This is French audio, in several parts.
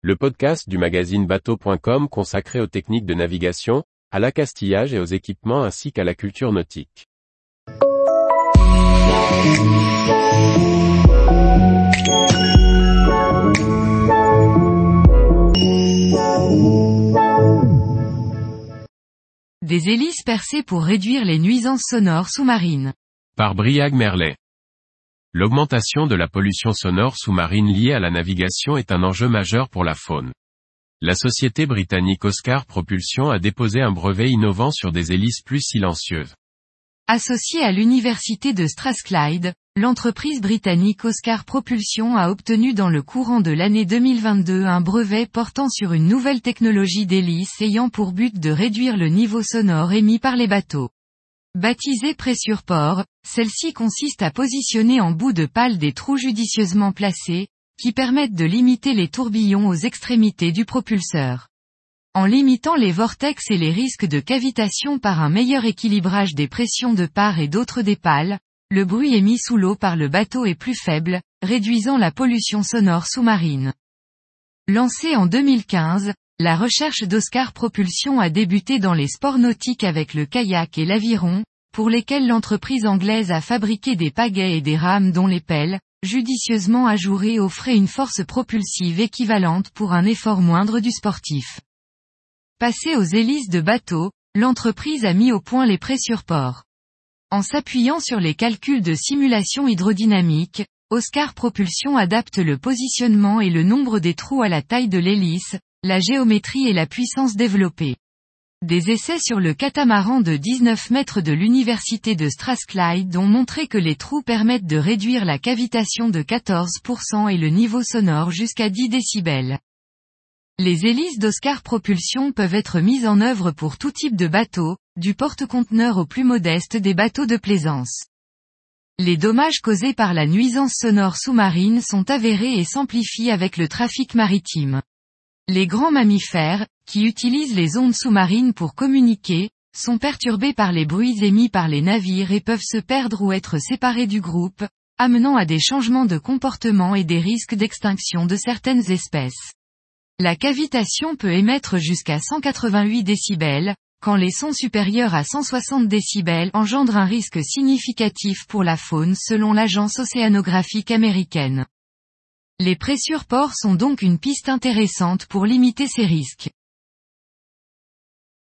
le podcast du magazine bateau.com consacré aux techniques de navigation, à l'accastillage et aux équipements ainsi qu'à la culture nautique. Des hélices percées pour réduire les nuisances sonores sous-marines. Par Briag Merlet. L'augmentation de la pollution sonore sous-marine liée à la navigation est un enjeu majeur pour la faune. La société britannique Oscar Propulsion a déposé un brevet innovant sur des hélices plus silencieuses. Associée à l'université de Strathclyde, l'entreprise britannique Oscar Propulsion a obtenu dans le courant de l'année 2022 un brevet portant sur une nouvelle technologie d'hélice ayant pour but de réduire le niveau sonore émis par les bateaux. Baptisée pressure port, celle-ci consiste à positionner en bout de pale des trous judicieusement placés, qui permettent de limiter les tourbillons aux extrémités du propulseur. En limitant les vortex et les risques de cavitation par un meilleur équilibrage des pressions de part et d'autre des pales, le bruit émis sous l'eau par le bateau est plus faible, réduisant la pollution sonore sous-marine. Lancée en 2015, la recherche d'Oscar Propulsion a débuté dans les sports nautiques avec le kayak et l'aviron, pour lesquels l'entreprise anglaise a fabriqué des pagaies et des rames dont les pelles, judicieusement ajourées offraient une force propulsive équivalente pour un effort moindre du sportif. Passé aux hélices de bateau, l'entreprise a mis au point les pressurports. En s'appuyant sur les calculs de simulation hydrodynamique, Oscar Propulsion adapte le positionnement et le nombre des trous à la taille de l'hélice, la géométrie et la puissance développée. Des essais sur le catamaran de 19 mètres de l'université de Strathclyde ont montré que les trous permettent de réduire la cavitation de 14% et le niveau sonore jusqu'à 10 décibels. Les hélices d'Oscar Propulsion peuvent être mises en œuvre pour tout type de bateau, du porte-conteneur au plus modeste des bateaux de plaisance. Les dommages causés par la nuisance sonore sous-marine sont avérés et s'amplifient avec le trafic maritime. Les grands mammifères, qui utilisent les ondes sous-marines pour communiquer, sont perturbés par les bruits émis par les navires et peuvent se perdre ou être séparés du groupe, amenant à des changements de comportement et des risques d'extinction de certaines espèces. La cavitation peut émettre jusqu'à 188 décibels, quand les sons supérieurs à 160 décibels engendrent un risque significatif pour la faune selon l'agence océanographique américaine. Les pressurports sont donc une piste intéressante pour limiter ces risques.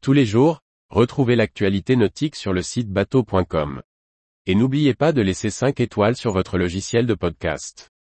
Tous les jours, retrouvez l'actualité nautique sur le site bateau.com. Et n'oubliez pas de laisser 5 étoiles sur votre logiciel de podcast.